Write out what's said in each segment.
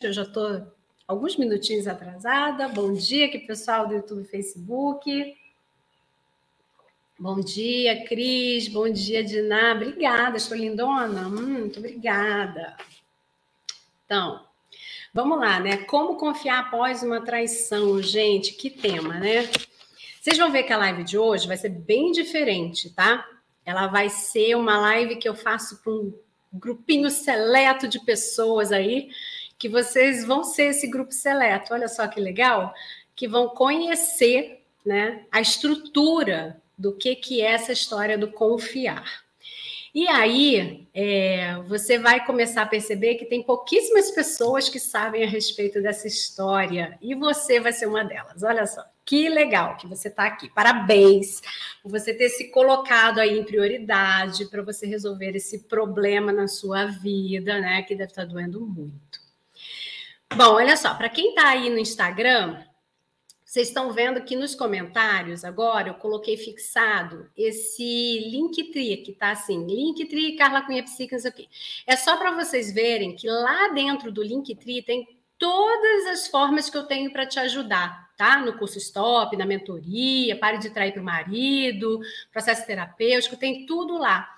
Eu já estou alguns minutinhos atrasada. Bom dia aqui, pessoal do YouTube e Facebook. Bom dia, Cris. Bom dia, Diná. Obrigada, estou lindona. Hum, muito obrigada. Então, vamos lá, né? Como confiar após uma traição, gente? Que tema, né? Vocês vão ver que a live de hoje vai ser bem diferente, tá? Ela vai ser uma live que eu faço com um grupinho seleto de pessoas aí, que vocês vão ser esse grupo seleto. Olha só que legal, que vão conhecer, né, a estrutura do que, que é essa história do confiar. E aí, é, você vai começar a perceber que tem pouquíssimas pessoas que sabem a respeito dessa história, e você vai ser uma delas. Olha só, que legal que você está aqui. Parabéns por você ter se colocado aí em prioridade para você resolver esse problema na sua vida, né? Que deve estar tá doendo muito. Bom, olha só, para quem está aí no Instagram, vocês estão vendo que nos comentários agora eu coloquei fixado esse Linktree, que tá assim, Linktree, Carla Cunha Psique, não sei o quê. É só para vocês verem que lá dentro do Linktree tem todas as formas que eu tenho para te ajudar, tá? No curso Stop, na mentoria, pare de trair para o marido, processo terapêutico, tem tudo lá.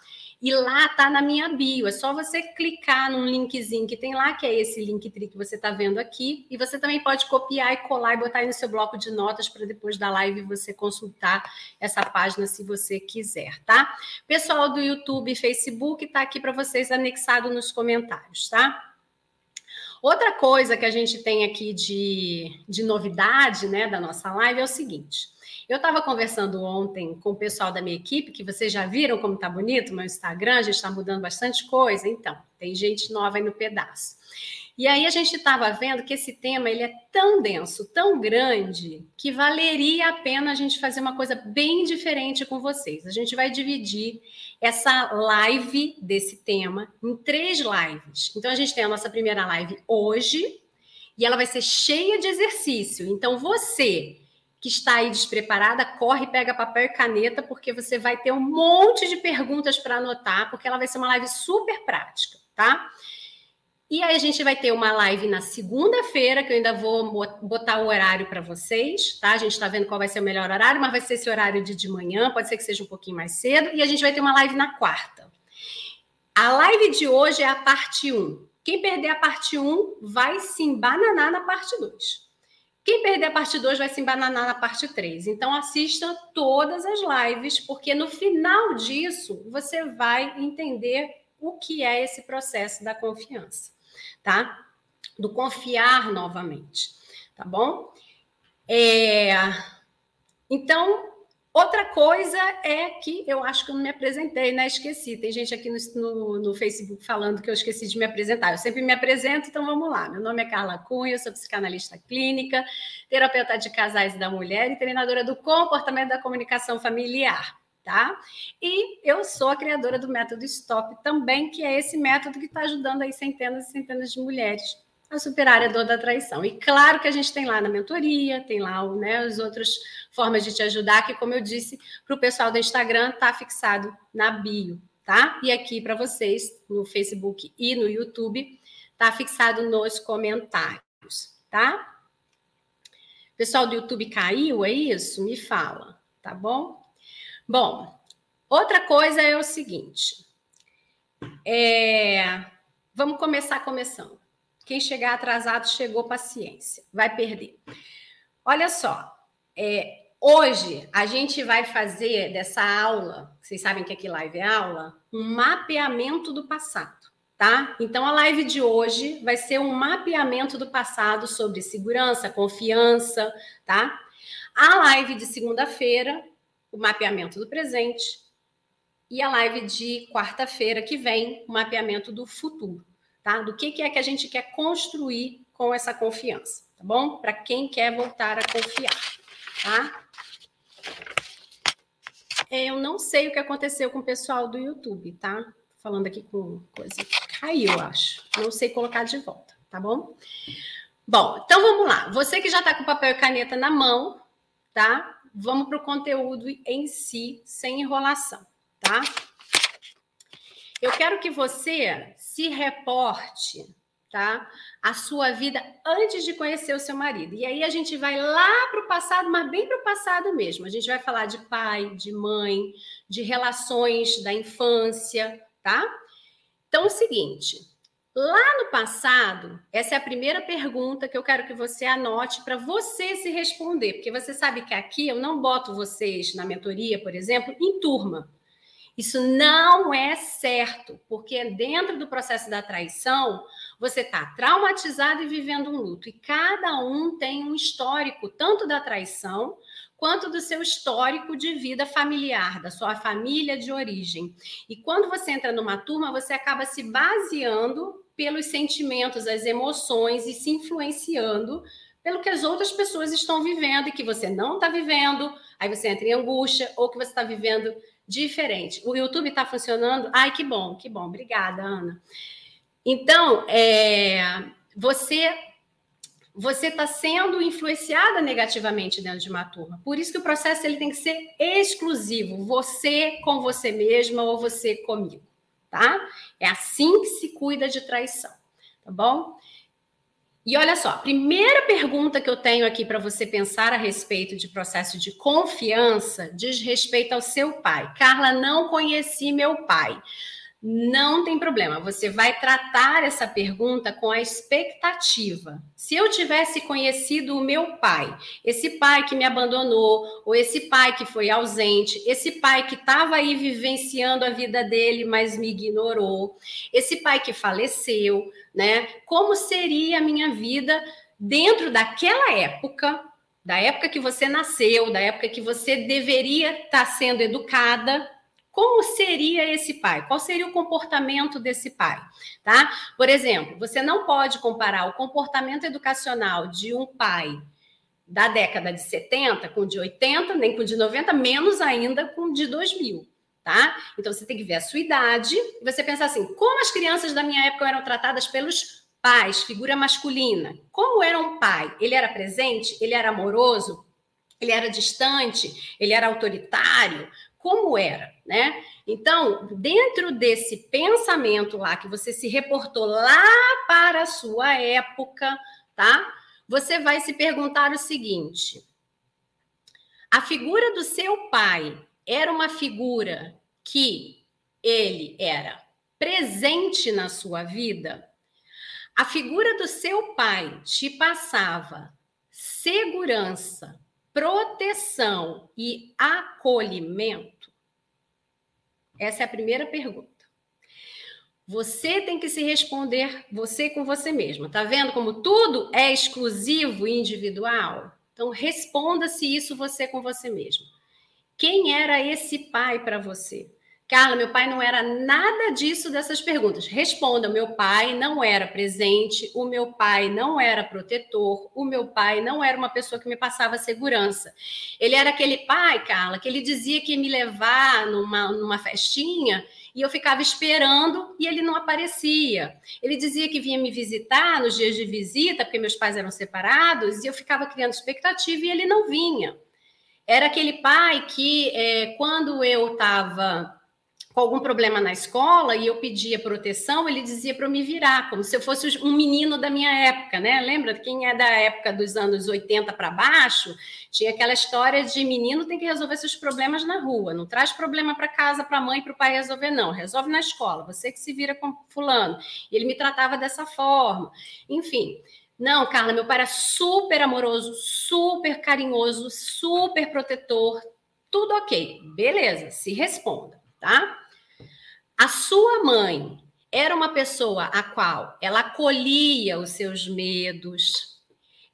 E lá tá na minha bio. É só você clicar num linkzinho que tem lá, que é esse link que você está vendo aqui. E você também pode copiar e colar e botar aí no seu bloco de notas para depois da live você consultar essa página se você quiser, tá? Pessoal do YouTube e Facebook tá aqui para vocês anexado nos comentários, tá? Outra coisa que a gente tem aqui de, de novidade, né, da nossa live é o seguinte. Eu estava conversando ontem com o pessoal da minha equipe, que vocês já viram como está bonito meu Instagram, a gente está mudando bastante coisa, então, tem gente nova aí no pedaço. E aí a gente estava vendo que esse tema ele é tão denso, tão grande, que valeria a pena a gente fazer uma coisa bem diferente com vocês. A gente vai dividir essa live desse tema em três lives. Então a gente tem a nossa primeira live hoje, e ela vai ser cheia de exercício. Então você que está aí despreparada, corre, pega papel e caneta, porque você vai ter um monte de perguntas para anotar, porque ela vai ser uma live super prática, tá? E aí a gente vai ter uma live na segunda-feira, que eu ainda vou botar o horário para vocês, tá? A gente está vendo qual vai ser o melhor horário, mas vai ser esse horário de de manhã, pode ser que seja um pouquinho mais cedo, e a gente vai ter uma live na quarta. A live de hoje é a parte 1. Quem perder a parte 1 vai se embananar na parte 2. Quem perder a parte 2 vai se embananar na parte 3. Então, assista todas as lives, porque no final disso você vai entender o que é esse processo da confiança, tá? Do confiar novamente, tá bom? É... Então, Outra coisa é que eu acho que eu não me apresentei, né? Esqueci. Tem gente aqui no, no, no, Facebook falando que eu esqueci de me apresentar. Eu sempre me apresento, então vamos lá. Meu nome é Carla Cunha, eu sou psicanalista clínica, terapeuta de casais da mulher e treinadora do comportamento da comunicação familiar. Tá? E eu sou a criadora do método Stop também, que é esse método que está ajudando aí centenas e centenas de mulheres a superar a dor da traição. E claro que a gente tem lá na mentoria, tem lá né, as outras formas de te ajudar, que, como eu disse, para o pessoal do Instagram, está fixado na bio, tá? E aqui para vocês, no Facebook e no YouTube, está fixado nos comentários, tá? Pessoal do YouTube caiu, é isso? Me fala, tá bom? Bom, outra coisa é o seguinte. É, vamos começar começando. Quem chegar atrasado chegou paciência, vai perder. Olha só, é, hoje a gente vai fazer dessa aula, vocês sabem que aqui live é aula, um mapeamento do passado, tá? Então a live de hoje vai ser um mapeamento do passado sobre segurança, confiança, tá? A live de segunda-feira, o mapeamento do presente, e a live de quarta-feira que vem, o mapeamento do futuro tá? Do que, que é que a gente quer construir com essa confiança, tá bom? Para quem quer voltar a confiar, tá? É, eu não sei o que aconteceu com o pessoal do YouTube, tá? Falando aqui com coisa. Caiu, acho. Não sei colocar de volta, tá bom? Bom, então vamos lá. Você que já está com papel e caneta na mão, tá? Vamos para o conteúdo em si, sem enrolação, tá? Eu quero que você se reporte tá? A sua vida antes de conhecer o seu marido. E aí a gente vai lá para o passado, mas bem para o passado mesmo. A gente vai falar de pai, de mãe, de relações da infância, tá? Então, é o seguinte, lá no passado, essa é a primeira pergunta que eu quero que você anote para você se responder, porque você sabe que aqui eu não boto vocês na mentoria, por exemplo, em turma. Isso não é certo, porque dentro do processo da traição, você está traumatizado e vivendo um luto. E cada um tem um histórico, tanto da traição, quanto do seu histórico de vida familiar, da sua família de origem. E quando você entra numa turma, você acaba se baseando pelos sentimentos, as emoções e se influenciando pelo que as outras pessoas estão vivendo e que você não está vivendo. Aí você entra em angústia ou que você está vivendo diferente. O YouTube está funcionando? Ai, que bom, que bom. Obrigada, Ana. Então, é, você você está sendo influenciada negativamente dentro de uma turma. Por isso que o processo ele tem que ser exclusivo, você com você mesma ou você comigo, tá? É assim que se cuida de traição, tá bom? E olha só, a primeira pergunta que eu tenho aqui para você pensar a respeito de processo de confiança diz respeito ao seu pai. Carla, não conheci meu pai. Não tem problema, você vai tratar essa pergunta com a expectativa. Se eu tivesse conhecido o meu pai, esse pai que me abandonou, ou esse pai que foi ausente, esse pai que estava aí vivenciando a vida dele, mas me ignorou, esse pai que faleceu, né? Como seria a minha vida dentro daquela época, da época que você nasceu, da época que você deveria estar sendo educada, como seria esse pai? Qual seria o comportamento desse pai? Tá? Por exemplo, você não pode comparar o comportamento educacional de um pai da década de 70 com de 80, nem com de 90, menos ainda com de 2000. Tá? Então você tem que ver a sua idade e você pensar assim: como as crianças da minha época eram tratadas pelos pais, figura masculina? Como era um pai? Ele era presente? Ele era amoroso? Ele era distante? Ele era autoritário? Como era, né? Então, dentro desse pensamento lá que você se reportou lá para a sua época, tá? Você vai se perguntar o seguinte: a figura do seu pai era uma figura que ele era presente na sua vida? A figura do seu pai te passava segurança, proteção e acolhimento? Essa é a primeira pergunta. Você tem que se responder você com você mesma. Tá vendo como tudo é exclusivo e individual? Então responda se isso você com você mesma. Quem era esse pai para você? Carla, meu pai não era nada disso dessas perguntas. Responda: meu pai não era presente, o meu pai não era protetor, o meu pai não era uma pessoa que me passava segurança. Ele era aquele pai, Carla, que ele dizia que ia me levar numa, numa festinha e eu ficava esperando e ele não aparecia. Ele dizia que vinha me visitar nos dias de visita, porque meus pais eram separados, e eu ficava criando expectativa e ele não vinha. Era aquele pai que, é, quando eu estava com algum problema na escola e eu pedia proteção, ele dizia para eu me virar, como se eu fosse um menino da minha época, né? Lembra? Quem é da época dos anos 80 para baixo, tinha aquela história de menino tem que resolver seus problemas na rua, não traz problema para casa, para a mãe, para o pai resolver, não, resolve na escola, você que se vira com fulano. E ele me tratava dessa forma. Enfim. Não, Carla, meu pai era super amoroso, super carinhoso, super protetor, tudo ok. Beleza, se responda, tá? A sua mãe era uma pessoa a qual ela acolhia os seus medos,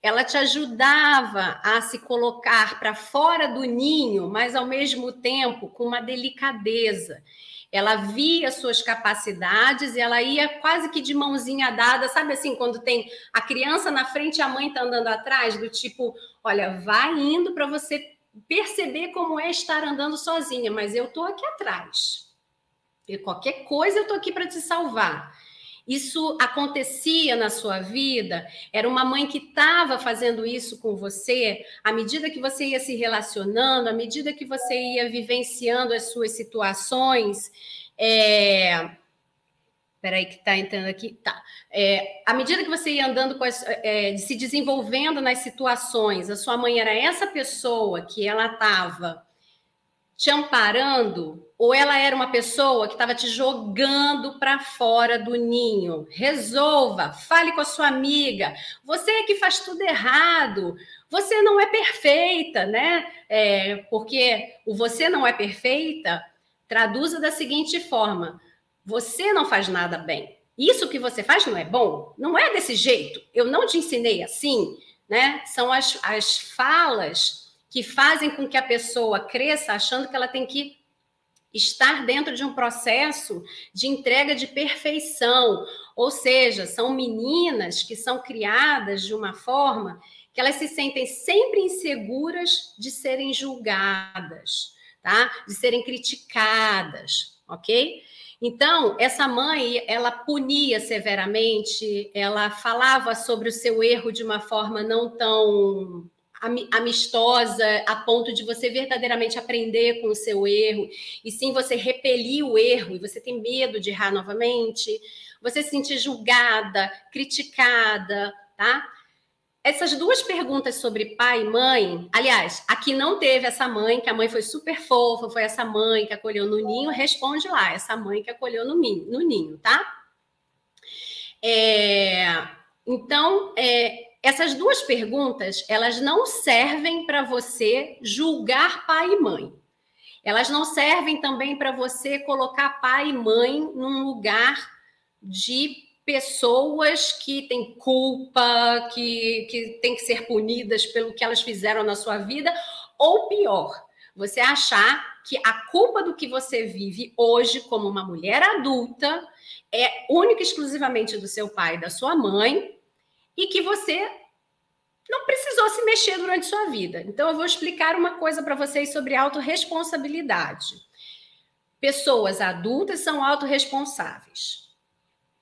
ela te ajudava a se colocar para fora do ninho, mas ao mesmo tempo com uma delicadeza. Ela via suas capacidades e ela ia quase que de mãozinha dada, sabe assim, quando tem a criança na frente e a mãe está andando atrás, do tipo, olha, vai indo para você perceber como é estar andando sozinha, mas eu estou aqui atrás. Qualquer coisa eu estou aqui para te salvar. Isso acontecia na sua vida? Era uma mãe que estava fazendo isso com você à medida que você ia se relacionando, à medida que você ia vivenciando as suas situações? É... Peraí, que está entrando aqui. Tá. É, à medida que você ia andando, com as, é, se desenvolvendo nas situações, a sua mãe era essa pessoa que ela estava te amparando, ou ela era uma pessoa que estava te jogando para fora do ninho? Resolva, fale com a sua amiga. Você é que faz tudo errado. Você não é perfeita, né? É, porque o você não é perfeita traduza da seguinte forma: você não faz nada bem. Isso que você faz não é bom? Não é desse jeito. Eu não te ensinei assim, né? São as, as falas que fazem com que a pessoa cresça achando que ela tem que estar dentro de um processo de entrega de perfeição. Ou seja, são meninas que são criadas de uma forma que elas se sentem sempre inseguras de serem julgadas, tá? De serem criticadas, ok? Então, essa mãe, ela punia severamente, ela falava sobre o seu erro de uma forma não tão amistosa a ponto de você verdadeiramente aprender com o seu erro, e sim você repelir o erro e você tem medo de errar novamente, você se sentir julgada, criticada, tá? Essas duas perguntas sobre pai e mãe, aliás, aqui não teve essa mãe, que a mãe foi super fofa, foi essa mãe que acolheu no ninho, responde lá, essa mãe que acolheu no ninho, no ninho tá? É, então, é, essas duas perguntas, elas não servem para você julgar pai e mãe. Elas não servem também para você colocar pai e mãe num lugar de pessoas que têm culpa, que, que têm que ser punidas pelo que elas fizeram na sua vida, ou pior, você achar que a culpa do que você vive hoje como uma mulher adulta é única e exclusivamente do seu pai e da sua mãe, e que você não precisou se mexer durante sua vida. Então, eu vou explicar uma coisa para vocês sobre autorresponsabilidade. Pessoas adultas são autorresponsáveis.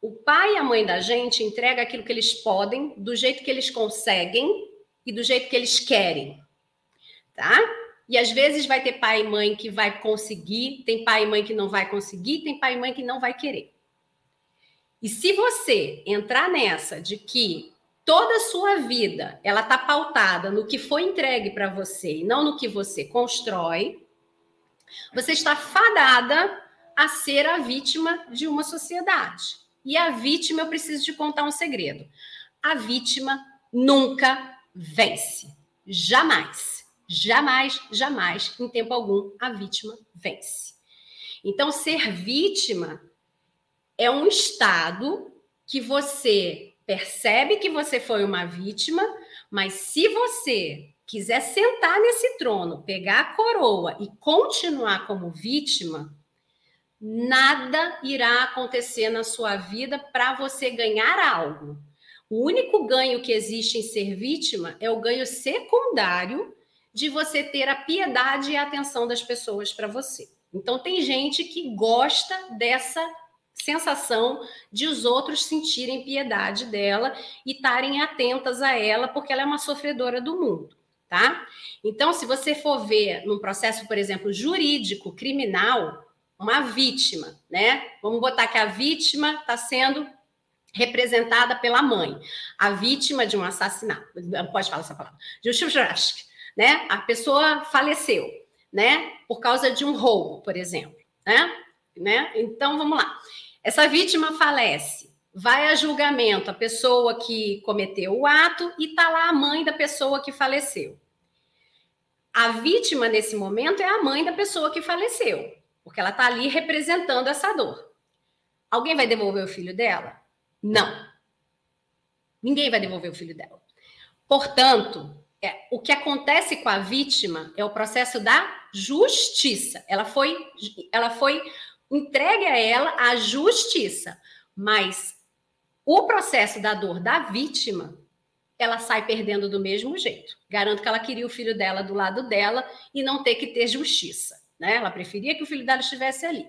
O pai e a mãe da gente entregam aquilo que eles podem, do jeito que eles conseguem e do jeito que eles querem. Tá? E às vezes vai ter pai e mãe que vai conseguir, tem pai e mãe que não vai conseguir, tem pai e mãe que não vai querer. E se você entrar nessa de que toda a sua vida ela está pautada no que foi entregue para você e não no que você constrói, você está fadada a ser a vítima de uma sociedade. E a vítima, eu preciso te contar um segredo. A vítima nunca vence. Jamais. Jamais, jamais, em tempo algum, a vítima vence. Então, ser vítima é um estado que você percebe que você foi uma vítima, mas se você quiser sentar nesse trono, pegar a coroa e continuar como vítima, nada irá acontecer na sua vida para você ganhar algo. O único ganho que existe em ser vítima é o ganho secundário de você ter a piedade e a atenção das pessoas para você. Então, tem gente que gosta dessa sensação de os outros sentirem piedade dela e estarem atentas a ela, porque ela é uma sofredora do mundo, tá? Então, se você for ver num processo, por exemplo, jurídico, criminal, uma vítima, né? Vamos botar que a vítima está sendo representada pela mãe, a vítima de um assassinato, pode falar essa palavra, de um né? A pessoa faleceu, né? Por causa de um roubo, por exemplo, né? né? Então, vamos lá. Essa vítima falece, vai a julgamento a pessoa que cometeu o ato e está lá a mãe da pessoa que faleceu. A vítima, nesse momento, é a mãe da pessoa que faleceu, porque ela está ali representando essa dor. Alguém vai devolver o filho dela? Não. Ninguém vai devolver o filho dela. Portanto, é, o que acontece com a vítima é o processo da justiça. Ela foi, ela foi entregue a ela a justiça, mas o processo da dor da vítima, ela sai perdendo do mesmo jeito. Garanto que ela queria o filho dela do lado dela e não ter que ter justiça, né? Ela preferia que o filho dela estivesse ali.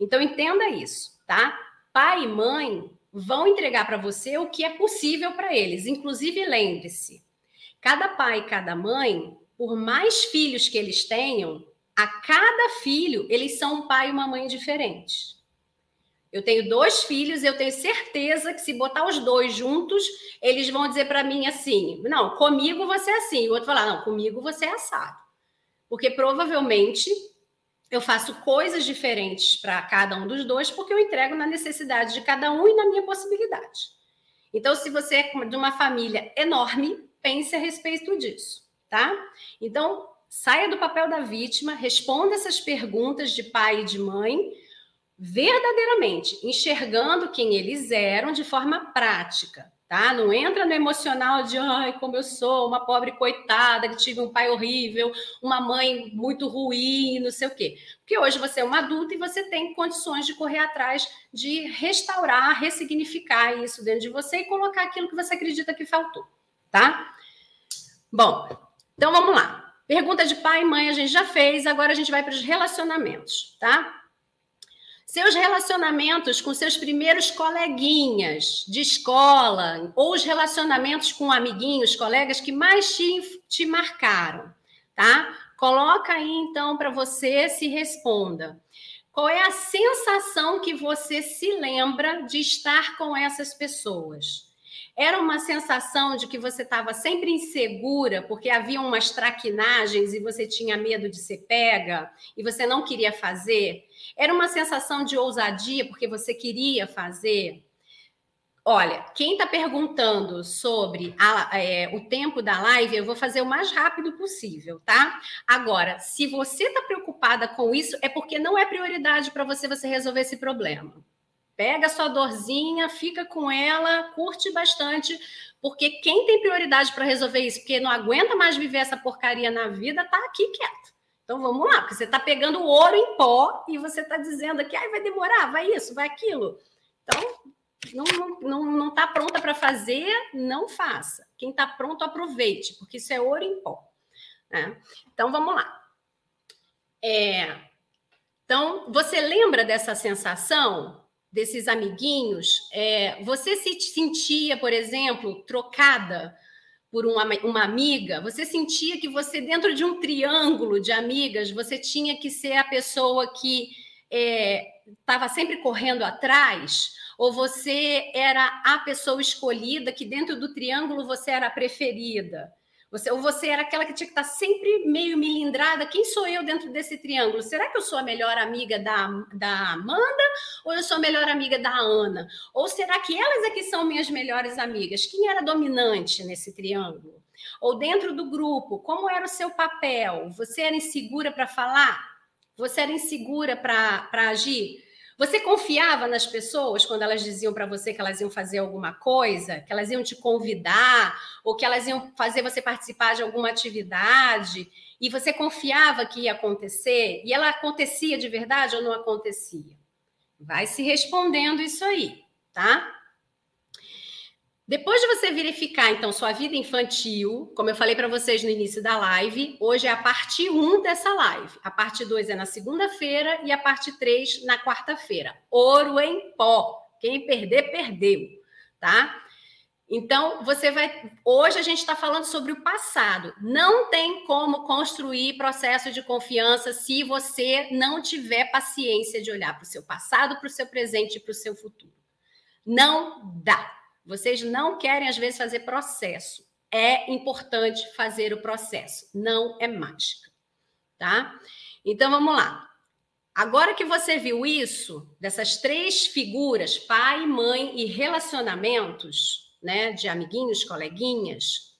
Então entenda isso, tá? Pai e mãe vão entregar para você o que é possível para eles. Inclusive, lembre-se, cada pai e cada mãe, por mais filhos que eles tenham, a cada filho, eles são um pai e uma mãe diferentes. Eu tenho dois filhos, eu tenho certeza que se botar os dois juntos, eles vão dizer para mim assim: não, comigo você é assim. O outro falar: não, comigo você é assado. Porque provavelmente eu faço coisas diferentes para cada um dos dois, porque eu entrego na necessidade de cada um e na minha possibilidade. Então, se você é de uma família enorme, pense a respeito disso, tá? Então, saia do papel da vítima, responda essas perguntas de pai e de mãe, verdadeiramente enxergando quem eles eram de forma prática tá? Não entra no emocional de, ai, como eu sou uma pobre coitada que tive um pai horrível, uma mãe muito ruim, não sei o quê. Porque hoje você é uma adulta e você tem condições de correr atrás de restaurar, ressignificar isso dentro de você e colocar aquilo que você acredita que faltou, tá? Bom, então vamos lá. Pergunta de pai e mãe a gente já fez, agora a gente vai para os relacionamentos, tá? Seus relacionamentos com seus primeiros coleguinhas de escola, ou os relacionamentos com amiguinhos, colegas que mais te, te marcaram, tá? Coloca aí então para você se responda. Qual é a sensação que você se lembra de estar com essas pessoas? Era uma sensação de que você estava sempre insegura, porque havia umas traquinagens e você tinha medo de ser pega e você não queria fazer? Era uma sensação de ousadia, porque você queria fazer? Olha, quem está perguntando sobre a, é, o tempo da live, eu vou fazer o mais rápido possível, tá? Agora, se você está preocupada com isso, é porque não é prioridade para você você resolver esse problema. Pega a sua dorzinha, fica com ela, curte bastante, porque quem tem prioridade para resolver isso, porque não aguenta mais viver essa porcaria na vida, tá aqui quieto. Então vamos lá, porque você está pegando o ouro em pó e você está dizendo que vai demorar, vai isso, vai aquilo. Então, não está não, não tá pronta para fazer, não faça. Quem está pronto, aproveite, porque isso é ouro em pó. Né? Então vamos lá. É, então, você lembra dessa sensação desses amiguinhos, é, você se sentia, por exemplo, trocada por uma, uma amiga, você sentia que você, dentro de um triângulo de amigas, você tinha que ser a pessoa que estava é, sempre correndo atrás, ou você era a pessoa escolhida, que dentro do triângulo você era a preferida? Você, ou você era aquela que tinha que estar sempre meio milindrada. Quem sou eu dentro desse triângulo? Será que eu sou a melhor amiga da, da Amanda ou eu sou a melhor amiga da Ana? Ou será que elas é que são minhas melhores amigas? Quem era dominante nesse triângulo? Ou dentro do grupo, como era o seu papel? Você era insegura para falar? Você era insegura para agir? Você confiava nas pessoas quando elas diziam para você que elas iam fazer alguma coisa, que elas iam te convidar, ou que elas iam fazer você participar de alguma atividade, e você confiava que ia acontecer, e ela acontecia de verdade ou não acontecia? Vai se respondendo isso aí, tá? Depois de você verificar, então, sua vida infantil, como eu falei para vocês no início da live, hoje é a parte 1 dessa live. A parte 2 é na segunda-feira e a parte 3 na quarta-feira. Ouro em pó. Quem perder, perdeu, tá? Então, você vai. Hoje a gente está falando sobre o passado. Não tem como construir processo de confiança se você não tiver paciência de olhar para o seu passado, para o seu presente e para o seu futuro. Não dá. Vocês não querem, às vezes, fazer processo. É importante fazer o processo, não é mágica, tá? Então vamos lá. Agora que você viu isso, dessas três figuras, pai, mãe e relacionamentos, né, de amiguinhos, coleguinhas,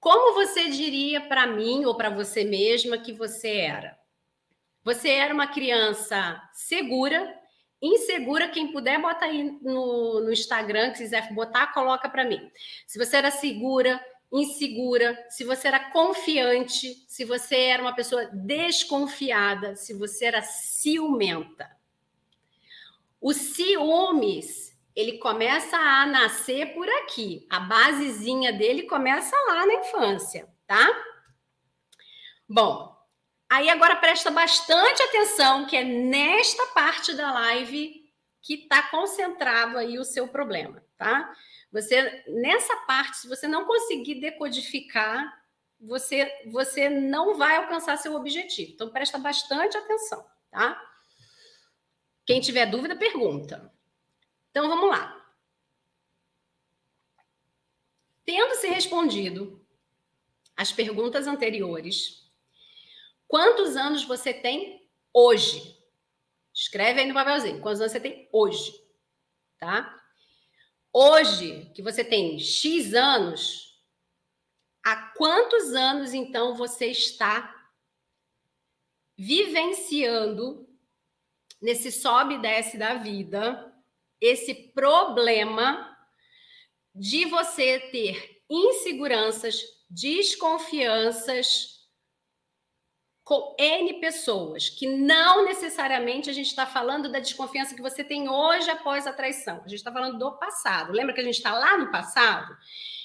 como você diria para mim ou para você mesma que você era? Você era uma criança segura, Insegura, quem puder, bota aí no, no Instagram, que quiser botar, coloca para mim. Se você era segura, insegura, se você era confiante, se você era uma pessoa desconfiada, se você era ciumenta. O ciúmes, ele começa a nascer por aqui. A basezinha dele começa lá na infância, tá? Bom, Aí agora presta bastante atenção, que é nesta parte da live que está concentrado aí o seu problema, tá? Você nessa parte, se você não conseguir decodificar, você você não vai alcançar seu objetivo. Então presta bastante atenção, tá? Quem tiver dúvida, pergunta. Então vamos lá. Tendo se respondido as perguntas anteriores, quantos anos você tem hoje? Escreve aí no papelzinho. Quantos anos você tem hoje? Tá? Hoje, que você tem X anos, há quantos anos então você está vivenciando nesse sobe e desce da vida esse problema de você ter inseguranças, desconfianças com N pessoas, que não necessariamente a gente está falando da desconfiança que você tem hoje após a traição. A gente está falando do passado. Lembra que a gente está lá no passado?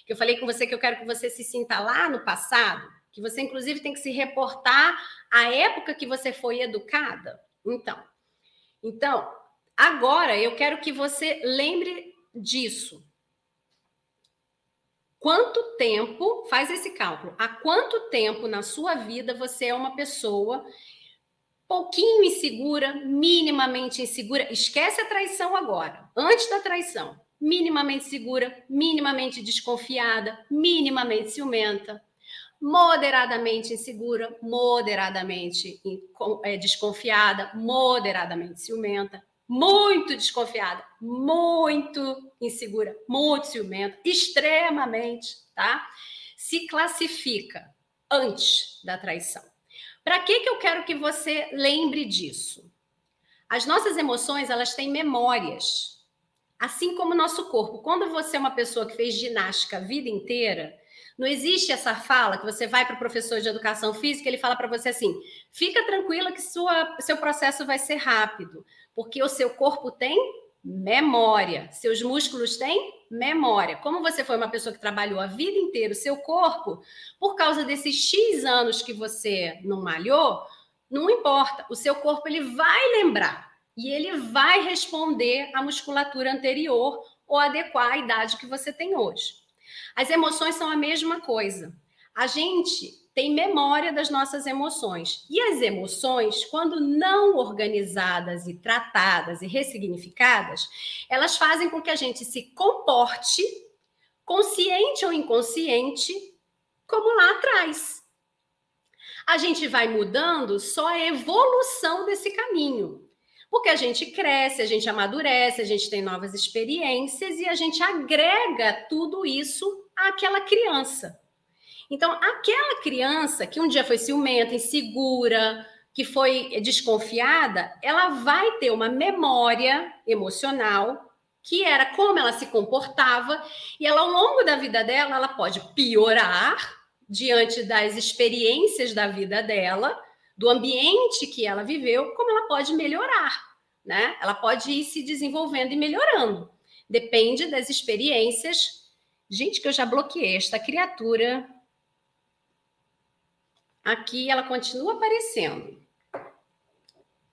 Que eu falei com você que eu quero que você se sinta lá no passado? Que você, inclusive, tem que se reportar à época que você foi educada? Então, então, agora eu quero que você lembre disso. Quanto tempo, faz esse cálculo, há quanto tempo na sua vida você é uma pessoa pouquinho insegura, minimamente insegura? Esquece a traição agora, antes da traição. Minimamente segura, minimamente desconfiada, minimamente ciumenta, moderadamente insegura, moderadamente é, desconfiada, moderadamente ciumenta, muito desconfiada, muito insegura, muito ciumenta, extremamente, tá? Se classifica antes da traição. Para que que eu quero que você lembre disso? As nossas emoções, elas têm memórias, assim como o nosso corpo. Quando você é uma pessoa que fez ginástica a vida inteira, não existe essa fala que você vai para o professor de educação física, ele fala para você assim: fica tranquila que sua, seu processo vai ser rápido. Porque o seu corpo tem memória, seus músculos têm memória. Como você foi uma pessoa que trabalhou a vida inteira o seu corpo, por causa desses X anos que você não malhou, não importa, o seu corpo ele vai lembrar e ele vai responder à musculatura anterior ou adequar à idade que você tem hoje. As emoções são a mesma coisa. A gente tem memória das nossas emoções. E as emoções, quando não organizadas e tratadas e ressignificadas, elas fazem com que a gente se comporte, consciente ou inconsciente, como lá atrás. A gente vai mudando só a evolução desse caminho. Porque a gente cresce, a gente amadurece, a gente tem novas experiências e a gente agrega tudo isso àquela criança. Então, aquela criança que um dia foi ciumenta, insegura, que foi desconfiada, ela vai ter uma memória emocional que era como ela se comportava e ela ao longo da vida dela ela pode piorar diante das experiências da vida dela, do ambiente que ela viveu, como ela pode melhorar, né? Ela pode ir se desenvolvendo e melhorando. Depende das experiências. Gente, que eu já bloqueei esta criatura Aqui ela continua aparecendo.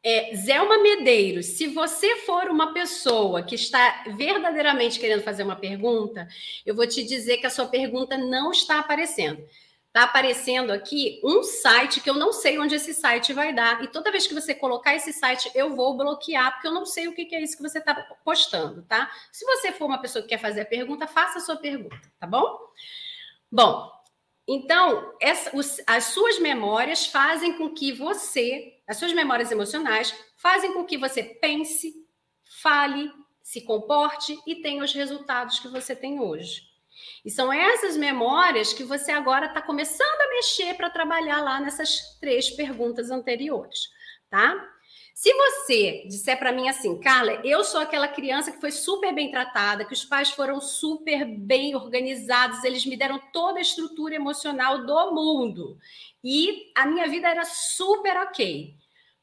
É, Zelma Medeiros, se você for uma pessoa que está verdadeiramente querendo fazer uma pergunta, eu vou te dizer que a sua pergunta não está aparecendo. Está aparecendo aqui um site que eu não sei onde esse site vai dar. E toda vez que você colocar esse site, eu vou bloquear, porque eu não sei o que é isso que você está postando, tá? Se você for uma pessoa que quer fazer a pergunta, faça a sua pergunta, tá bom? Bom, então, essa, os, as suas memórias fazem com que você, as suas memórias emocionais, fazem com que você pense, fale, se comporte e tenha os resultados que você tem hoje. E são essas memórias que você agora está começando a mexer para trabalhar lá nessas três perguntas anteriores, tá? Se você disser para mim assim, Carla, eu sou aquela criança que foi super bem tratada, que os pais foram super bem organizados, eles me deram toda a estrutura emocional do mundo e a minha vida era super ok.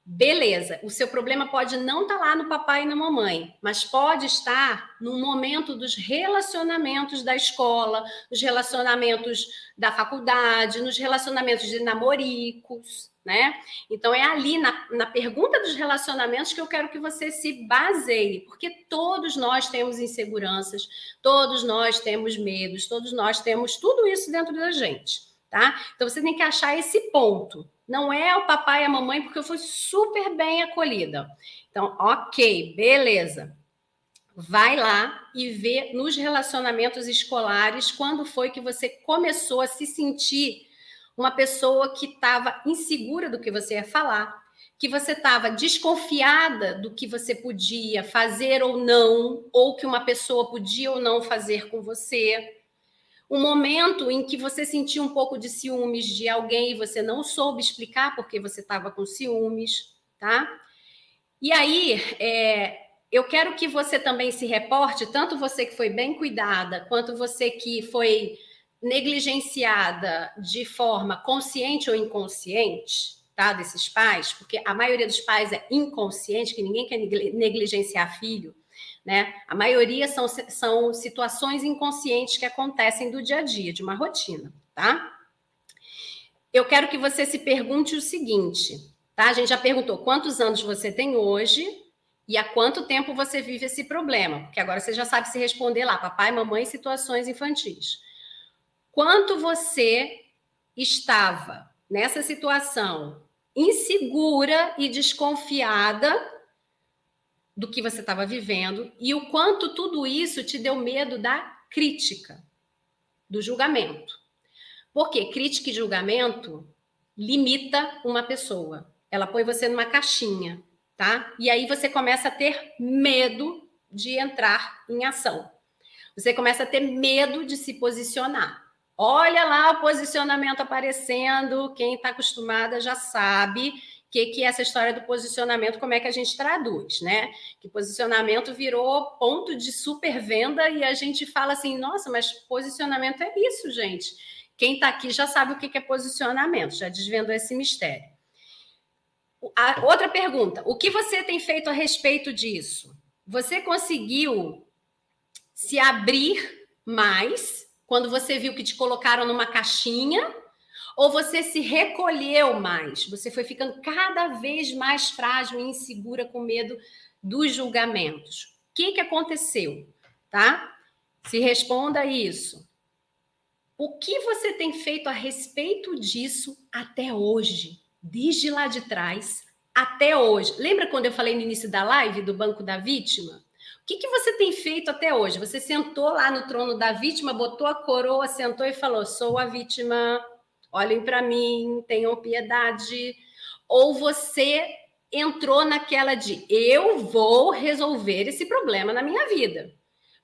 Beleza, o seu problema pode não estar tá lá no papai e na mamãe, mas pode estar no momento dos relacionamentos da escola, nos relacionamentos da faculdade, nos relacionamentos de namoricos, né? Então é ali na, na pergunta dos relacionamentos que eu quero que você se baseie, porque todos nós temos inseguranças, todos nós temos medos, todos nós temos tudo isso dentro da gente, tá? Então você tem que achar esse ponto. Não é o papai e a mamãe, porque eu fui super bem acolhida. Então, ok, beleza. vai lá e vê nos relacionamentos escolares quando foi que você começou a se sentir uma pessoa que estava insegura do que você ia falar, que você estava desconfiada do que você podia fazer ou não, ou que uma pessoa podia ou não fazer com você. Um momento em que você sentiu um pouco de ciúmes de alguém e você não soube explicar porque você estava com ciúmes, tá? E aí, é, eu quero que você também se reporte, tanto você que foi bem cuidada, quanto você que foi negligenciada de forma consciente ou inconsciente, tá, desses pais, porque a maioria dos pais é inconsciente, que ninguém quer negligenciar filho, né? A maioria são, são situações inconscientes que acontecem do dia a dia, de uma rotina, tá? Eu quero que você se pergunte o seguinte, tá? A gente já perguntou quantos anos você tem hoje e há quanto tempo você vive esse problema, porque agora você já sabe se responder lá, papai, mamãe, situações infantis. Quanto você estava nessa situação insegura e desconfiada do que você estava vivendo e o quanto tudo isso te deu medo da crítica, do julgamento. Porque crítica e julgamento limita uma pessoa. Ela põe você numa caixinha, tá? E aí você começa a ter medo de entrar em ação. Você começa a ter medo de se posicionar. Olha lá o posicionamento aparecendo. Quem está acostumada já sabe que, que essa história do posicionamento, como é que a gente traduz, né? Que posicionamento virou ponto de super venda e a gente fala assim, nossa, mas posicionamento é isso, gente. Quem está aqui já sabe o que, que é posicionamento, já desvendou esse mistério. A outra pergunta: o que você tem feito a respeito disso? Você conseguiu se abrir mais quando você viu que te colocaram numa caixinha? Ou você se recolheu mais? Você foi ficando cada vez mais frágil e insegura com medo dos julgamentos. O que, que aconteceu? Tá? Se responda isso. O que você tem feito a respeito disso até hoje? Desde lá de trás até hoje. Lembra quando eu falei no início da live do Banco da Vítima? que, que você tem feito até hoje? Você sentou lá no trono da vítima, botou a coroa, sentou e falou: sou a vítima, olhem para mim, tenham piedade. Ou você entrou naquela de eu vou resolver esse problema na minha vida.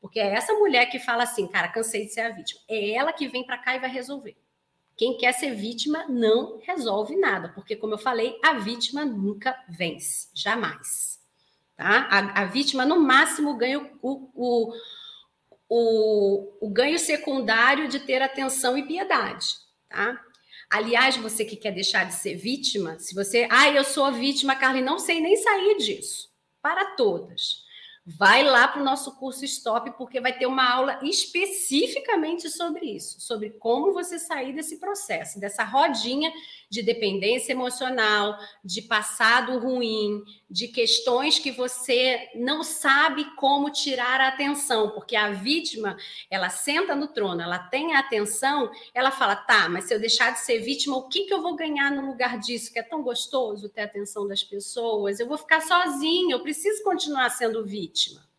Porque é essa mulher que fala assim, cara, cansei de ser a vítima. É ela que vem para cá e vai resolver. Quem quer ser vítima não resolve nada, porque, como eu falei, a vítima nunca vence, jamais. Tá? A, a vítima, no máximo, ganha o, o, o, o ganho secundário de ter atenção e piedade. Tá? Aliás, você que quer deixar de ser vítima, se você, ah, eu sou a vítima, Carla, não sei nem sair disso. Para todas. Vai lá para o nosso curso Stop, porque vai ter uma aula especificamente sobre isso, sobre como você sair desse processo, dessa rodinha de dependência emocional, de passado ruim, de questões que você não sabe como tirar a atenção, porque a vítima, ela senta no trono, ela tem a atenção, ela fala: "Tá, mas se eu deixar de ser vítima, o que que eu vou ganhar no lugar disso? Que é tão gostoso ter a atenção das pessoas, eu vou ficar sozinha, eu preciso continuar sendo vítima".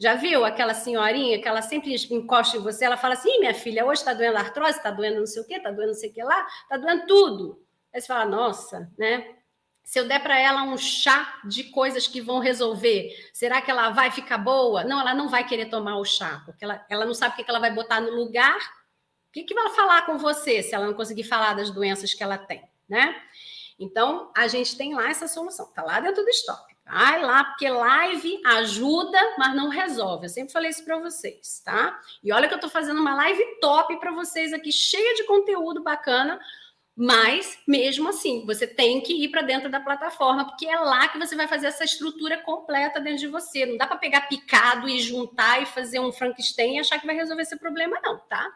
Já viu aquela senhorinha que ela sempre encosta em você, ela fala assim: minha filha, hoje está doendo artrose, está doendo não sei o quê, está doendo não sei o que lá, está doendo tudo. Aí você fala, nossa, né? Se eu der para ela um chá de coisas que vão resolver, será que ela vai ficar boa? Não, ela não vai querer tomar o chá, porque ela, ela não sabe o que ela vai botar no lugar. O que, que vai falar com você se ela não conseguir falar das doenças que ela tem, né? Então, a gente tem lá essa solução, tá lá dentro do stop. Vai lá, porque live ajuda, mas não resolve. Eu sempre falei isso para vocês, tá? E olha que eu estou fazendo uma live top para vocês aqui, cheia de conteúdo bacana, mas mesmo assim, você tem que ir para dentro da plataforma, porque é lá que você vai fazer essa estrutura completa dentro de você. Não dá para pegar picado e juntar e fazer um Frankenstein e achar que vai resolver esse problema, não, tá?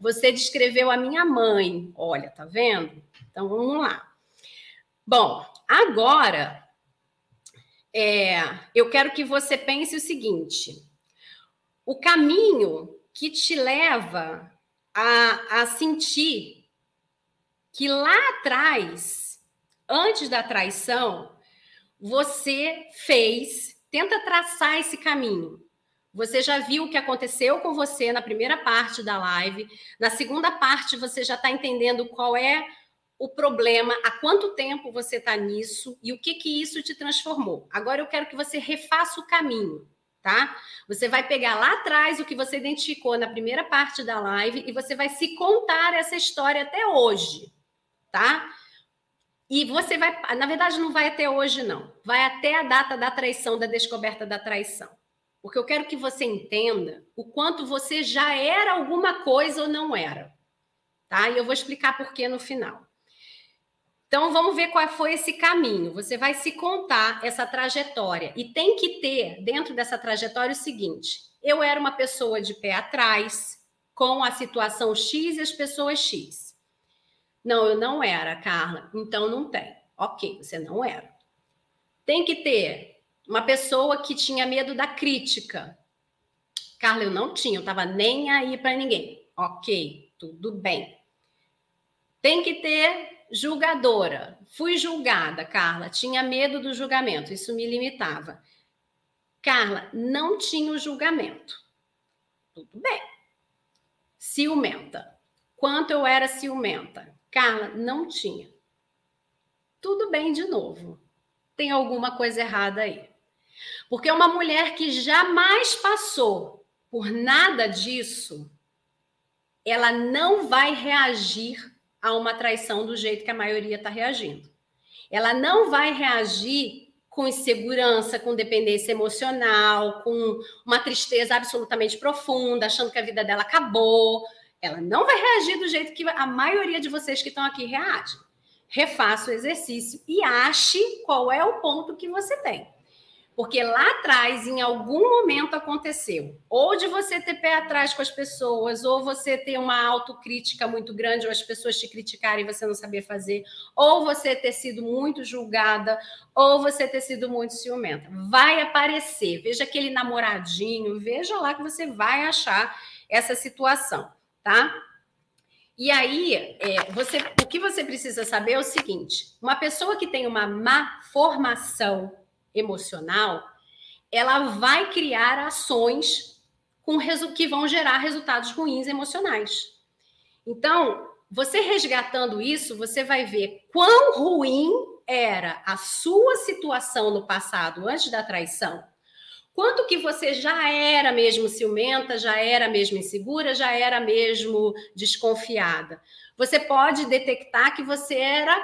Você descreveu a minha mãe. Olha, tá vendo? Então vamos lá. Bom, agora é, eu quero que você pense o seguinte: o caminho que te leva a, a sentir que lá atrás, antes da traição, você fez, tenta traçar esse caminho. Você já viu o que aconteceu com você na primeira parte da live. Na segunda parte, você já está entendendo qual é o problema, há quanto tempo você está nisso e o que que isso te transformou. Agora eu quero que você refaça o caminho, tá? Você vai pegar lá atrás o que você identificou na primeira parte da live e você vai se contar essa história até hoje, tá? E você vai, na verdade, não vai até hoje, não. Vai até a data da traição, da descoberta da traição. Porque eu quero que você entenda o quanto você já era alguma coisa ou não era. Tá? E eu vou explicar por que no final. Então vamos ver qual foi esse caminho. Você vai se contar essa trajetória e tem que ter dentro dessa trajetória o seguinte: eu era uma pessoa de pé atrás com a situação X e as pessoas X. Não, eu não era, Carla. Então não tem. OK, você não era. Tem que ter uma pessoa que tinha medo da crítica. Carla, eu não tinha, eu estava nem aí para ninguém. Ok, tudo bem. Tem que ter julgadora. Fui julgada, Carla. Tinha medo do julgamento, isso me limitava. Carla, não tinha o julgamento. Tudo bem. Ciumenta. Quanto eu era ciumenta? Carla, não tinha. Tudo bem de novo. Tem alguma coisa errada aí. Porque uma mulher que jamais passou por nada disso, ela não vai reagir a uma traição do jeito que a maioria está reagindo. Ela não vai reagir com insegurança, com dependência emocional, com uma tristeza absolutamente profunda, achando que a vida dela acabou. Ela não vai reagir do jeito que a maioria de vocês que estão aqui reage. Refaça o exercício e ache qual é o ponto que você tem. Porque lá atrás, em algum momento aconteceu, ou de você ter pé atrás com as pessoas, ou você ter uma autocrítica muito grande, ou as pessoas te criticarem e você não saber fazer, ou você ter sido muito julgada, ou você ter sido muito ciumenta. Vai aparecer, veja aquele namoradinho, veja lá que você vai achar essa situação, tá? E aí, é, você, o que você precisa saber é o seguinte: uma pessoa que tem uma má formação emocional, ela vai criar ações com que vão gerar resultados ruins emocionais. Então, você resgatando isso, você vai ver quão ruim era a sua situação no passado antes da traição. Quanto que você já era mesmo ciumenta, já era mesmo insegura, já era mesmo desconfiada. Você pode detectar que você era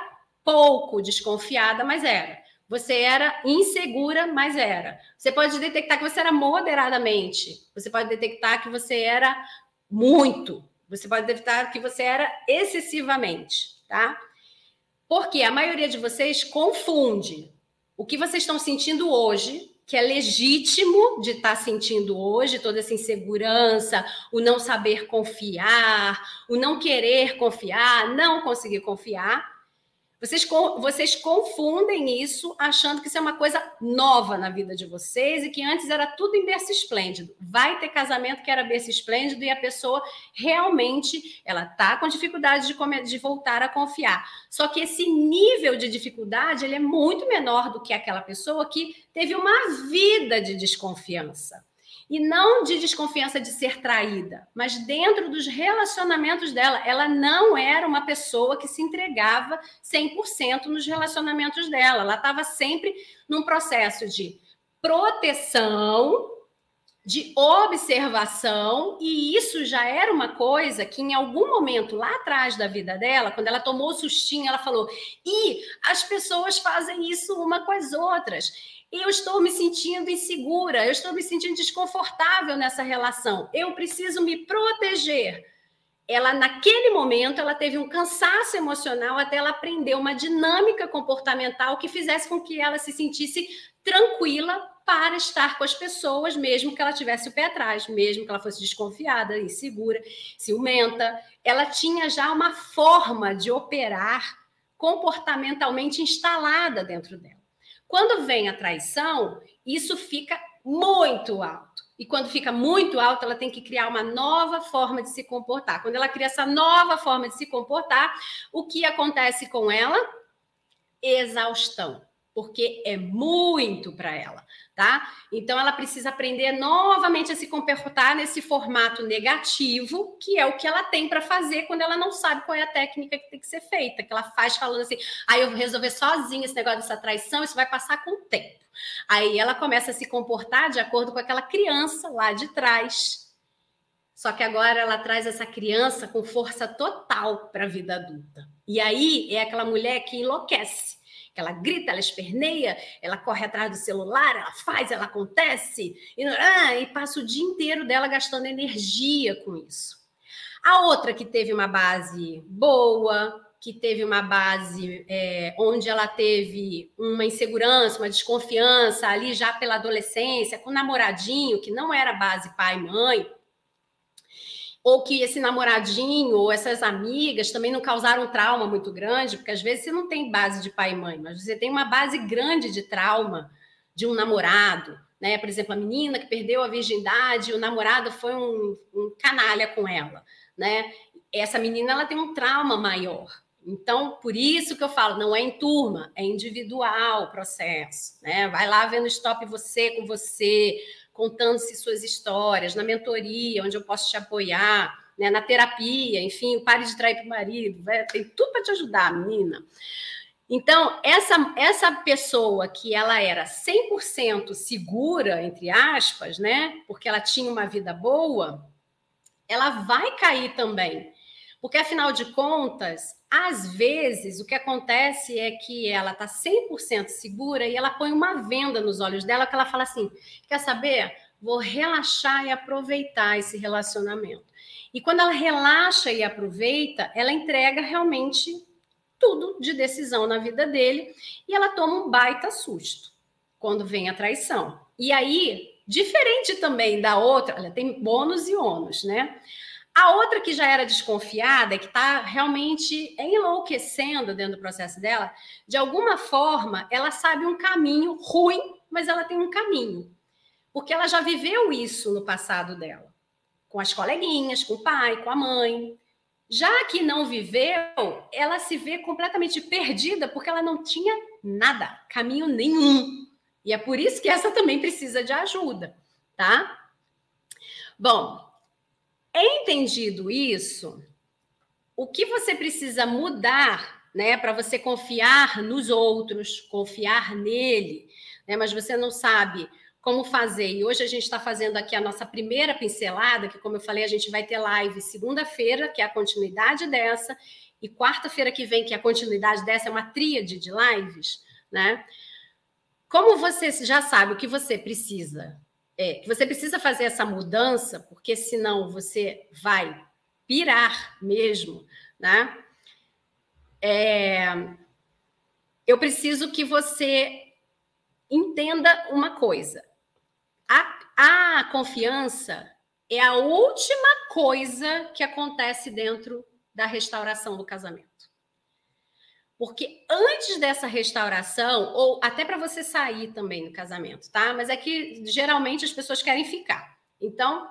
pouco desconfiada, mas era. Você era insegura, mas era. Você pode detectar que você era moderadamente. Você pode detectar que você era muito. Você pode detectar que você era excessivamente, tá? Porque a maioria de vocês confunde o que vocês estão sentindo hoje, que é legítimo de estar sentindo hoje, toda essa insegurança, o não saber confiar, o não querer confiar, não conseguir confiar vocês, vocês confundem isso achando que isso é uma coisa nova na vida de vocês e que antes era tudo em berço esplêndido. Vai ter casamento que era berço esplêndido e a pessoa realmente ela tá com dificuldade de, de voltar a confiar. Só que esse nível de dificuldade ele é muito menor do que aquela pessoa que teve uma vida de desconfiança e não de desconfiança de ser traída, mas dentro dos relacionamentos dela. Ela não era uma pessoa que se entregava 100% nos relacionamentos dela. Ela estava sempre num processo de proteção, de observação, e isso já era uma coisa que em algum momento lá atrás da vida dela, quando ela tomou o sustinho, ela falou: "E as pessoas fazem isso uma com as outras" e eu estou me sentindo insegura, eu estou me sentindo desconfortável nessa relação. Eu preciso me proteger. Ela naquele momento ela teve um cansaço emocional até ela aprender uma dinâmica comportamental que fizesse com que ela se sentisse tranquila para estar com as pessoas, mesmo que ela tivesse o pé atrás, mesmo que ela fosse desconfiada, insegura, ciumenta. Ela tinha já uma forma de operar comportamentalmente instalada dentro dela. Quando vem a traição, isso fica muito alto. E quando fica muito alto, ela tem que criar uma nova forma de se comportar. Quando ela cria essa nova forma de se comportar, o que acontece com ela? Exaustão porque é muito para ela, tá? Então ela precisa aprender novamente a se comportar nesse formato negativo, que é o que ela tem para fazer quando ela não sabe qual é a técnica que tem que ser feita, que ela faz falando assim: "Aí ah, eu vou resolver sozinha esse negócio dessa traição, isso vai passar com o tempo". Aí ela começa a se comportar de acordo com aquela criança lá de trás. Só que agora ela traz essa criança com força total para a vida adulta. E aí é aquela mulher que enlouquece ela grita, ela esperneia, ela corre atrás do celular, ela faz, ela acontece, e, ah, e passa o dia inteiro dela gastando energia com isso. A outra que teve uma base boa, que teve uma base é, onde ela teve uma insegurança, uma desconfiança ali já pela adolescência, com um namoradinho, que não era base pai e mãe, ou que esse namoradinho ou essas amigas também não causaram um trauma muito grande, porque às vezes você não tem base de pai e mãe, mas você tem uma base grande de trauma de um namorado, né? Por exemplo, a menina que perdeu a virgindade, o namorado foi um, um canalha com ela, né? Essa menina ela tem um trauma maior. Então, por isso que eu falo, não é em turma, é individual o processo, né? Vai lá vendo stop você com você, contando-se suas histórias, na mentoria, onde eu posso te apoiar, né, na terapia, enfim, pare de trair para o marido, vai, tem tudo para te ajudar, menina. Então, essa, essa pessoa que ela era 100% segura, entre aspas, né, porque ela tinha uma vida boa, ela vai cair também. Porque, afinal de contas, às vezes, o que acontece é que ela está 100% segura e ela põe uma venda nos olhos dela que ela fala assim: quer saber? Vou relaxar e aproveitar esse relacionamento. E quando ela relaxa e aproveita, ela entrega realmente tudo de decisão na vida dele e ela toma um baita susto quando vem a traição. E aí, diferente também da outra, ela tem bônus e ônus, né? A outra que já era desconfiada, que está realmente enlouquecendo dentro do processo dela, de alguma forma, ela sabe um caminho ruim, mas ela tem um caminho. Porque ela já viveu isso no passado dela, com as coleguinhas, com o pai, com a mãe. Já que não viveu, ela se vê completamente perdida porque ela não tinha nada, caminho nenhum. E é por isso que essa também precisa de ajuda, tá? Bom, Entendido isso, o que você precisa mudar, né, para você confiar nos outros, confiar nele, né, mas você não sabe como fazer. E hoje a gente está fazendo aqui a nossa primeira pincelada, que, como eu falei, a gente vai ter live segunda-feira, que é a continuidade dessa, e quarta-feira que vem, que é a continuidade dessa, é uma tríade de lives, né? Como você já sabe o que você precisa é, que você precisa fazer essa mudança, porque senão você vai pirar mesmo, né? É, eu preciso que você entenda uma coisa: a, a confiança é a última coisa que acontece dentro da restauração do casamento. Porque antes dessa restauração, ou até para você sair também do casamento, tá? Mas é que geralmente as pessoas querem ficar. Então,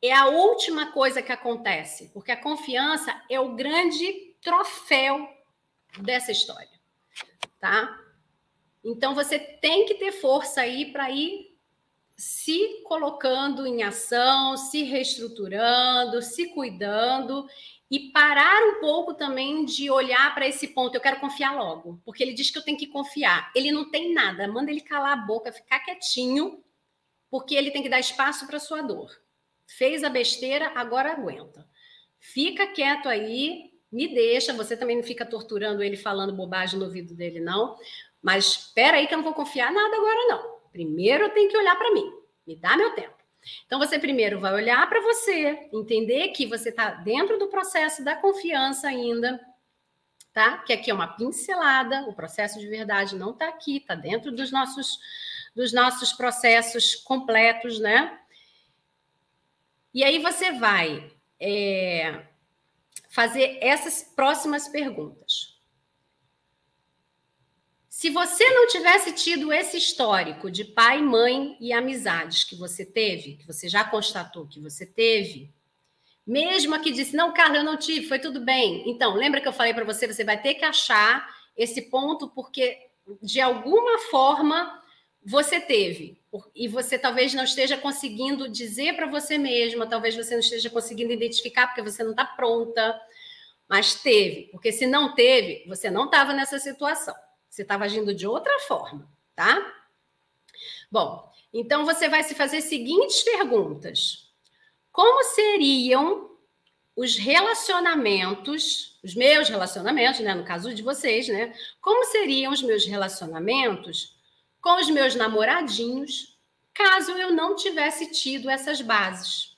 é a última coisa que acontece, porque a confiança é o grande troféu dessa história, tá? Então você tem que ter força aí para ir se colocando em ação, se reestruturando, se cuidando e parar um pouco também de olhar para esse ponto. Eu quero confiar logo, porque ele diz que eu tenho que confiar. Ele não tem nada, manda ele calar a boca, ficar quietinho, porque ele tem que dar espaço para sua dor. Fez a besteira, agora aguenta. Fica quieto aí, me deixa. Você também não fica torturando ele falando bobagem no ouvido dele, não. Mas espera aí que eu não vou confiar nada agora, não. Primeiro eu tenho que olhar para mim. Me dá meu tempo. Então, você primeiro vai olhar para você, entender que você está dentro do processo da confiança ainda, tá? Que aqui é uma pincelada, o processo de verdade não está aqui, está dentro dos nossos, dos nossos processos completos, né? E aí você vai é, fazer essas próximas perguntas. Se você não tivesse tido esse histórico de pai, mãe e amizades que você teve, que você já constatou que você teve, mesmo que disse, não, Carla, eu não tive, foi tudo bem. Então, lembra que eu falei para você, você vai ter que achar esse ponto, porque de alguma forma você teve. E você talvez não esteja conseguindo dizer para você mesma, talvez você não esteja conseguindo identificar porque você não está pronta, mas teve, porque se não teve, você não estava nessa situação, você estava agindo de outra forma, tá? Bom, então você vai se fazer seguintes perguntas: como seriam os relacionamentos, os meus relacionamentos, né, no caso de vocês, né? Como seriam os meus relacionamentos com os meus namoradinhos, caso eu não tivesse tido essas bases?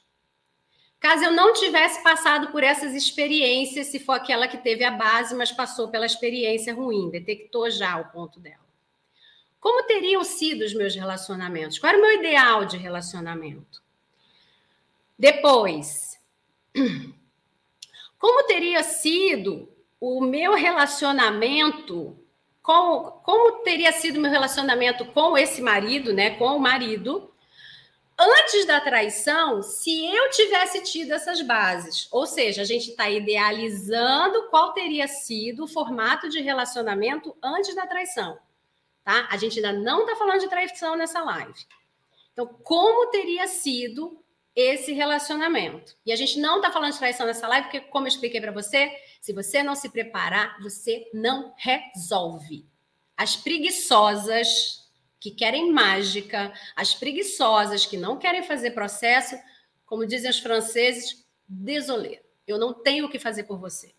Caso eu não tivesse passado por essas experiências, se for aquela que teve a base, mas passou pela experiência ruim, detectou já o ponto dela. Como teriam sido os meus relacionamentos? Qual era o meu ideal de relacionamento? Depois, como teria sido o meu relacionamento com, como teria sido meu relacionamento com esse marido, né, com o marido, antes da traição, se eu tivesse tido essas bases. Ou seja, a gente está idealizando qual teria sido o formato de relacionamento antes da traição. Tá? A gente ainda não está falando de traição nessa live. Então, como teria sido esse relacionamento. E a gente não está falando de traição nessa live, porque, como eu expliquei para você, se você não se preparar, você não resolve. As preguiçosas que querem mágica, as preguiçosas que não querem fazer processo, como dizem os franceses, désolé, eu não tenho o que fazer por você.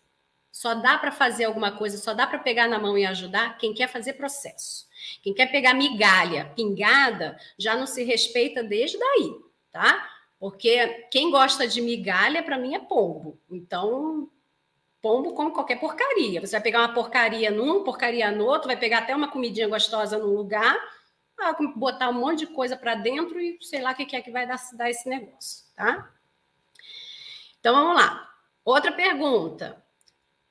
Só dá para fazer alguma coisa, só dá para pegar na mão e ajudar quem quer fazer processo. Quem quer pegar migalha, pingada, já não se respeita desde daí, tá? Porque quem gosta de migalha, para mim, é pombo. Então, pombo come qualquer porcaria. Você vai pegar uma porcaria num, porcaria no outro, vai pegar até uma comidinha gostosa num lugar, botar um monte de coisa para dentro e sei lá o que é que vai dar, dar esse negócio, tá? Então, vamos lá. Outra pergunta.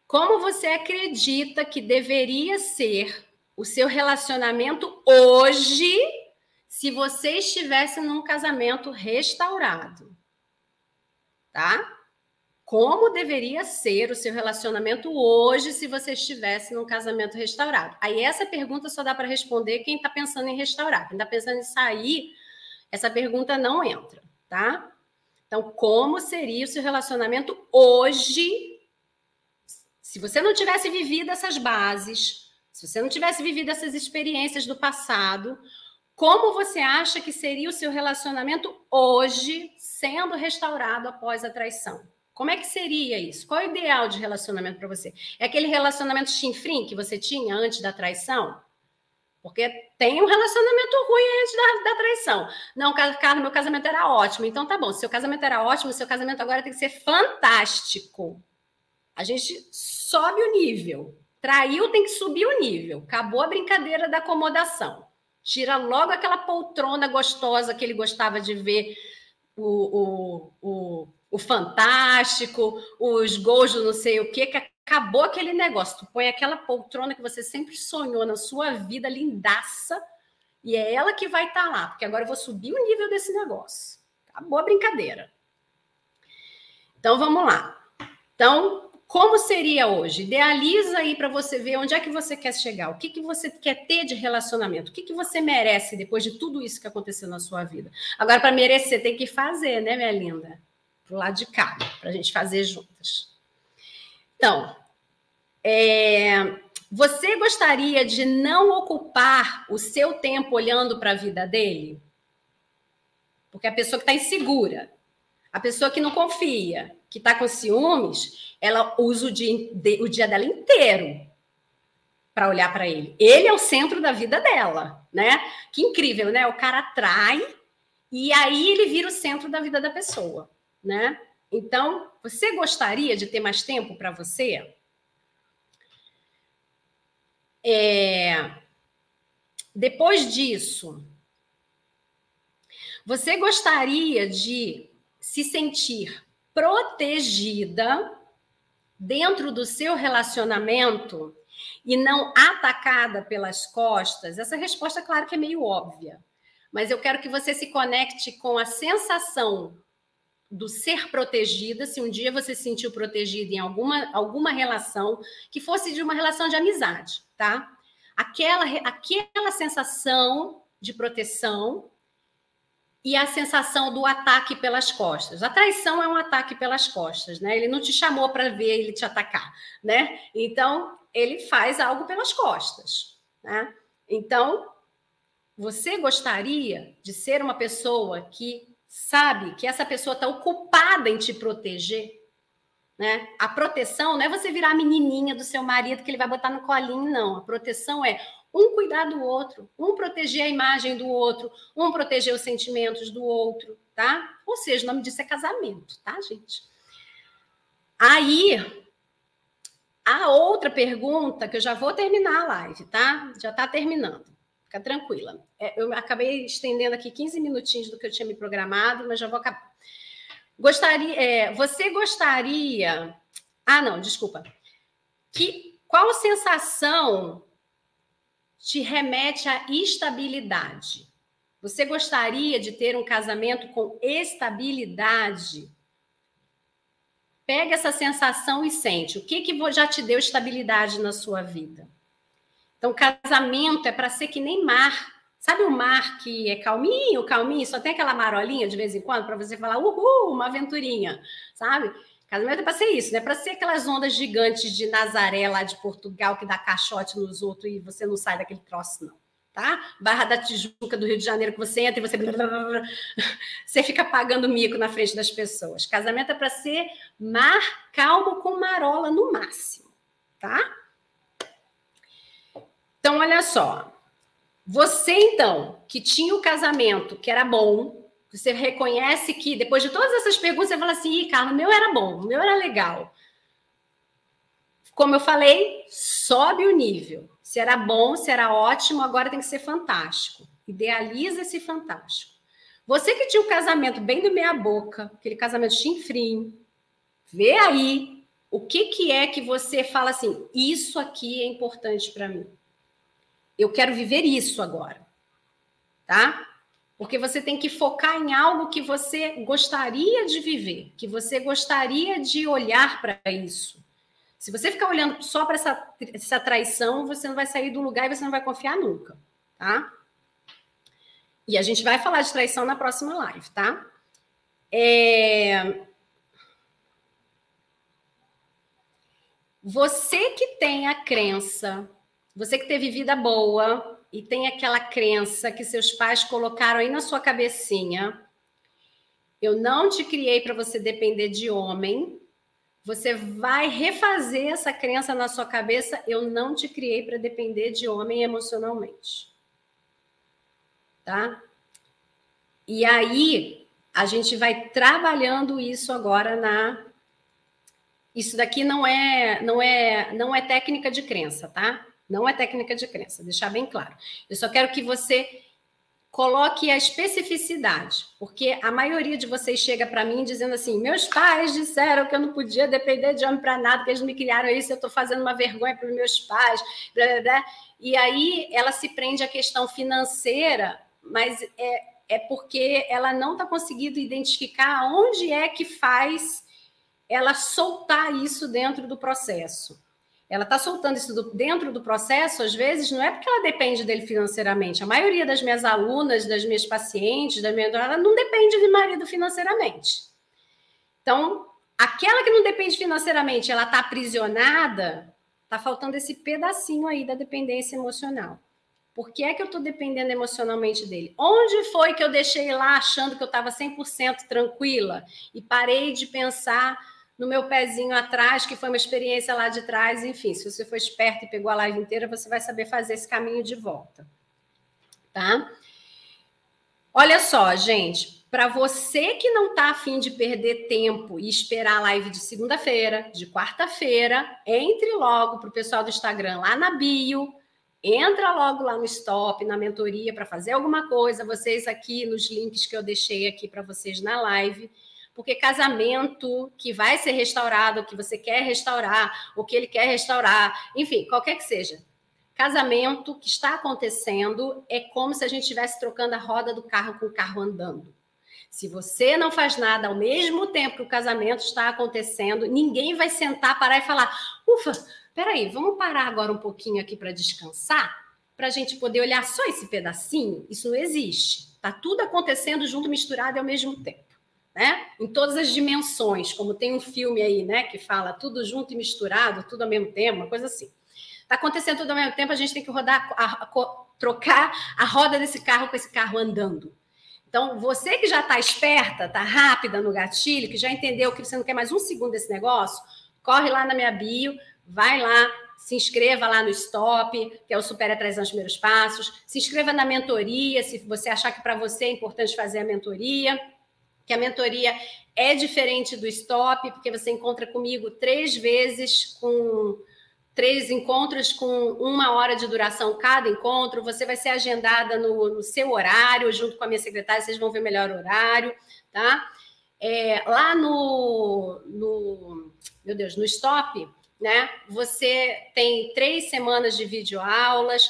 Como você acredita que deveria ser o seu relacionamento hoje se você estivesse num casamento restaurado, tá? Como deveria ser o seu relacionamento hoje se você estivesse num casamento restaurado? Aí essa pergunta só dá para responder quem está pensando em restaurar. Quem está pensando em sair, essa pergunta não entra, tá? Então, como seria o seu relacionamento hoje se você não tivesse vivido essas bases, se você não tivesse vivido essas experiências do passado, como você acha que seria o seu relacionamento hoje, sendo restaurado após a traição? Como é que seria isso? Qual é o ideal de relacionamento para você? É aquele relacionamento chinfrim que você tinha antes da traição? Porque tem um relacionamento ruim antes da, da traição. Não, Carlos, meu casamento era ótimo. Então tá bom, seu casamento era ótimo, seu casamento agora tem que ser fantástico. A gente sobe o nível. Traiu, tem que subir o nível. Acabou a brincadeira da acomodação. Tira logo aquela poltrona gostosa que ele gostava de ver o, o, o, o fantástico, os gols do não sei o quê, que acabou aquele negócio. Tu põe aquela poltrona que você sempre sonhou na sua vida, lindaça, e é ela que vai estar tá lá, porque agora eu vou subir o nível desse negócio. Acabou a brincadeira. Então vamos lá. Então, como seria hoje? Idealiza aí para você ver onde é que você quer chegar, o que, que você quer ter de relacionamento, o que, que você merece depois de tudo isso que aconteceu na sua vida. Agora, para merecer, tem que fazer, né, minha linda? Pro lado de cá, para a gente fazer juntas. Então, é, você gostaria de não ocupar o seu tempo olhando para a vida dele? Porque a pessoa que está insegura, a pessoa que não confia, que está com ciúmes, ela usa o dia, o dia dela inteiro para olhar para ele. Ele é o centro da vida dela, né? Que incrível, né? O cara atrai e aí ele vira o centro da vida da pessoa, né? Então, você gostaria de ter mais tempo para você? É... Depois disso, você gostaria de se sentir protegida dentro do seu relacionamento e não atacada pelas costas? Essa resposta, claro que é meio óbvia, mas eu quero que você se conecte com a sensação do ser protegida, se um dia você se sentiu protegida em alguma, alguma relação, que fosse de uma relação de amizade, tá? aquela, aquela sensação de proteção e a sensação do ataque pelas costas. A traição é um ataque pelas costas, né? Ele não te chamou para ver ele te atacar, né? Então, ele faz algo pelas costas, né? Então, você gostaria de ser uma pessoa que sabe que essa pessoa está ocupada em te proteger? Né? A proteção não é você virar a menininha do seu marido que ele vai botar no colinho, não. A proteção é um cuidar do outro, um proteger a imagem do outro, um proteger os sentimentos do outro, tá? Ou seja, o nome disso é casamento, tá, gente? Aí, a outra pergunta, que eu já vou terminar a live, tá? Já tá terminando. Fica tranquila. É, eu acabei estendendo aqui 15 minutinhos do que eu tinha me programado, mas já vou acabar. Gostaria, é, você gostaria. Ah, não, desculpa. Que, qual sensação te remete à estabilidade. Você gostaria de ter um casamento com estabilidade? Pega essa sensação e sente. O que, que já te deu estabilidade na sua vida? Então, casamento é para ser que nem mar. Sabe o mar que é calminho, calminho, só tem aquela marolinha de vez em quando para você falar, uhul, uma aventurinha, sabe? Casamento é para ser isso, né? Para ser aquelas ondas gigantes de Nazaré lá de Portugal que dá caixote nos outros e você não sai daquele troço, não. Tá? Barra da Tijuca do Rio de Janeiro que você entra e você você fica pagando mico na frente das pessoas. Casamento é para ser mar calmo com marola no máximo, tá? Então olha só. Você então que tinha o casamento que era bom, você reconhece que, depois de todas essas perguntas, você fala assim: Ih, Carlos, meu era bom, meu era legal. Como eu falei, sobe o nível. Se era bom, se era ótimo, agora tem que ser fantástico. Idealiza esse fantástico. Você que tinha o um casamento bem do meia-boca, aquele casamento chinfrim, vê aí o que, que é que você fala assim: isso aqui é importante para mim. Eu quero viver isso agora. Tá? Porque você tem que focar em algo que você gostaria de viver, que você gostaria de olhar para isso. Se você ficar olhando só para essa, essa traição, você não vai sair do lugar e você não vai confiar nunca, tá? E a gente vai falar de traição na próxima live, tá? É... Você que tem a crença, você que teve vida boa, e tem aquela crença que seus pais colocaram aí na sua cabecinha. Eu não te criei para você depender de homem. Você vai refazer essa crença na sua cabeça. Eu não te criei para depender de homem emocionalmente. Tá? E aí a gente vai trabalhando isso agora na isso daqui não é não é não é técnica de crença, tá? Não é técnica de crença, deixar bem claro. Eu só quero que você coloque a especificidade, porque a maioria de vocês chega para mim dizendo assim: meus pais disseram que eu não podia depender de homem para nada, que eles me criaram isso, eu estou fazendo uma vergonha para os meus pais, blá, blá, blá. e aí ela se prende à questão financeira, mas é, é porque ela não está conseguindo identificar onde é que faz ela soltar isso dentro do processo ela está soltando isso do, dentro do processo, às vezes, não é porque ela depende dele financeiramente. A maioria das minhas alunas, das minhas pacientes, da minha ela não depende de marido financeiramente. Então, aquela que não depende financeiramente, ela está aprisionada, está faltando esse pedacinho aí da dependência emocional. Por que é que eu estou dependendo emocionalmente dele? Onde foi que eu deixei lá achando que eu estava 100% tranquila e parei de pensar no meu pezinho atrás, que foi uma experiência lá de trás. Enfim, se você for esperto e pegou a live inteira, você vai saber fazer esse caminho de volta. Tá? Olha só, gente, para você que não está afim de perder tempo e esperar a live de segunda-feira, de quarta-feira, entre logo para o pessoal do Instagram lá na bio, entra logo lá no stop, na mentoria, para fazer alguma coisa. Vocês aqui nos links que eu deixei aqui para vocês na live porque casamento que vai ser restaurado, que você quer restaurar, o que ele quer restaurar, enfim, qualquer que seja. Casamento que está acontecendo é como se a gente estivesse trocando a roda do carro com o carro andando. Se você não faz nada ao mesmo tempo que o casamento está acontecendo, ninguém vai sentar, parar e falar: ufa, peraí, vamos parar agora um pouquinho aqui para descansar? para a gente poder olhar só esse pedacinho, isso não existe. Está tudo acontecendo junto, misturado ao mesmo tempo. Né? Em todas as dimensões, como tem um filme aí, né, que fala tudo junto e misturado, tudo ao mesmo tempo, uma coisa assim. Está acontecendo tudo ao mesmo tempo, a gente tem que rodar, a, a, trocar a roda desse carro com esse carro andando. Então, você que já está esperta, está rápida no gatilho, que já entendeu que você não quer mais um segundo desse negócio, corre lá na minha bio, vai lá, se inscreva lá no Stop, que é o Supera 3 anos primeiros passos. Se inscreva na mentoria, se você achar que para você é importante fazer a mentoria, que a mentoria é diferente do Stop, porque você encontra comigo três vezes com três encontros com uma hora de duração cada encontro. Você vai ser agendada no, no seu horário, junto com a minha secretária, vocês vão ver melhor horário, tá? É, lá no, no, meu Deus, no Stop, né? Você tem três semanas de videoaulas.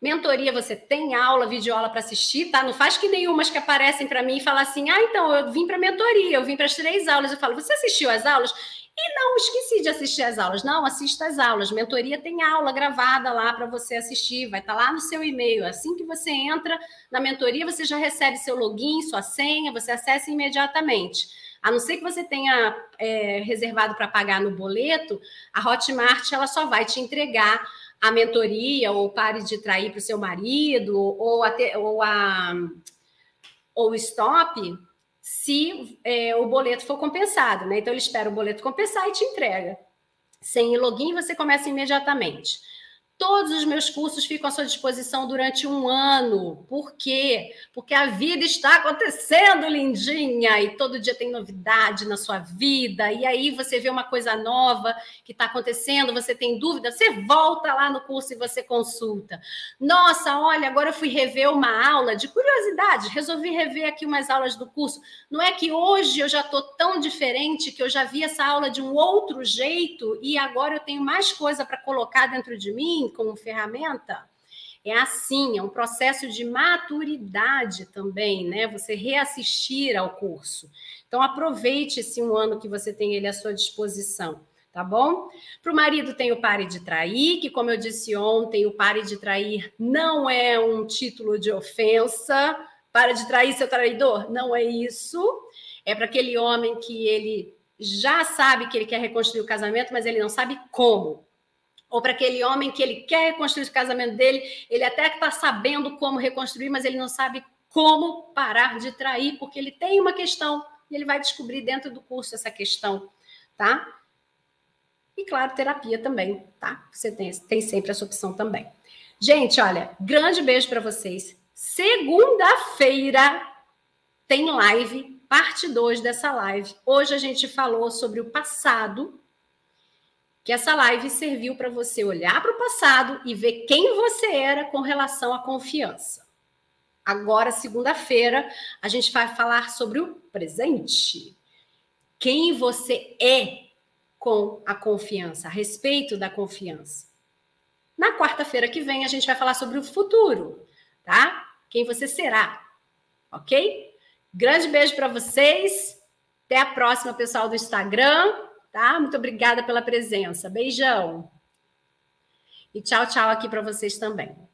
Mentoria, você tem aula, videoaula para assistir, tá? Não faz que nenhumas que aparecem para mim e falam assim: ah, então, eu vim para mentoria, eu vim para as três aulas. Eu falo, você assistiu as aulas? E não esqueci de assistir as aulas. Não, assista as aulas. Mentoria tem aula gravada lá para você assistir, vai estar tá lá no seu e-mail. Assim que você entra na mentoria, você já recebe seu login, sua senha, você acessa imediatamente. A não ser que você tenha é, reservado para pagar no boleto, a Hotmart ela só vai te entregar a mentoria ou pare de trair para o seu marido ou, até, ou a ou stop se é, o boleto for compensado, né? Então ele espera o boleto compensar e te entrega. Sem login, você começa imediatamente. Todos os meus cursos ficam à sua disposição durante um ano. Por quê? Porque a vida está acontecendo, lindinha, e todo dia tem novidade na sua vida. E aí você vê uma coisa nova que está acontecendo, você tem dúvida, você volta lá no curso e você consulta. Nossa, olha, agora eu fui rever uma aula de curiosidade, resolvi rever aqui umas aulas do curso. Não é que hoje eu já estou tão diferente que eu já vi essa aula de um outro jeito e agora eu tenho mais coisa para colocar dentro de como ferramenta? É assim, é um processo de maturidade também, né? Você reassistir ao curso. Então, aproveite esse um ano que você tem ele à sua disposição, tá bom? Para o marido tem o Pare de Trair, que, como eu disse ontem, o Pare de Trair não é um título de ofensa. Para de trair seu traidor? Não é isso. É para aquele homem que ele já sabe que ele quer reconstruir o casamento, mas ele não sabe como ou para aquele homem que ele quer reconstruir o casamento dele, ele até está sabendo como reconstruir, mas ele não sabe como parar de trair, porque ele tem uma questão e ele vai descobrir dentro do curso essa questão, tá? E claro, terapia também, tá? Você tem, tem sempre essa opção também. Gente, olha, grande beijo para vocês. Segunda-feira tem live, parte 2 dessa live. Hoje a gente falou sobre o passado que essa live serviu para você olhar para o passado e ver quem você era com relação à confiança. Agora, segunda-feira, a gente vai falar sobre o presente. Quem você é com a confiança, a respeito da confiança. Na quarta-feira que vem, a gente vai falar sobre o futuro, tá? Quem você será, ok? Grande beijo para vocês. Até a próxima, pessoal do Instagram tá? Muito obrigada pela presença. Beijão. E tchau, tchau aqui para vocês também.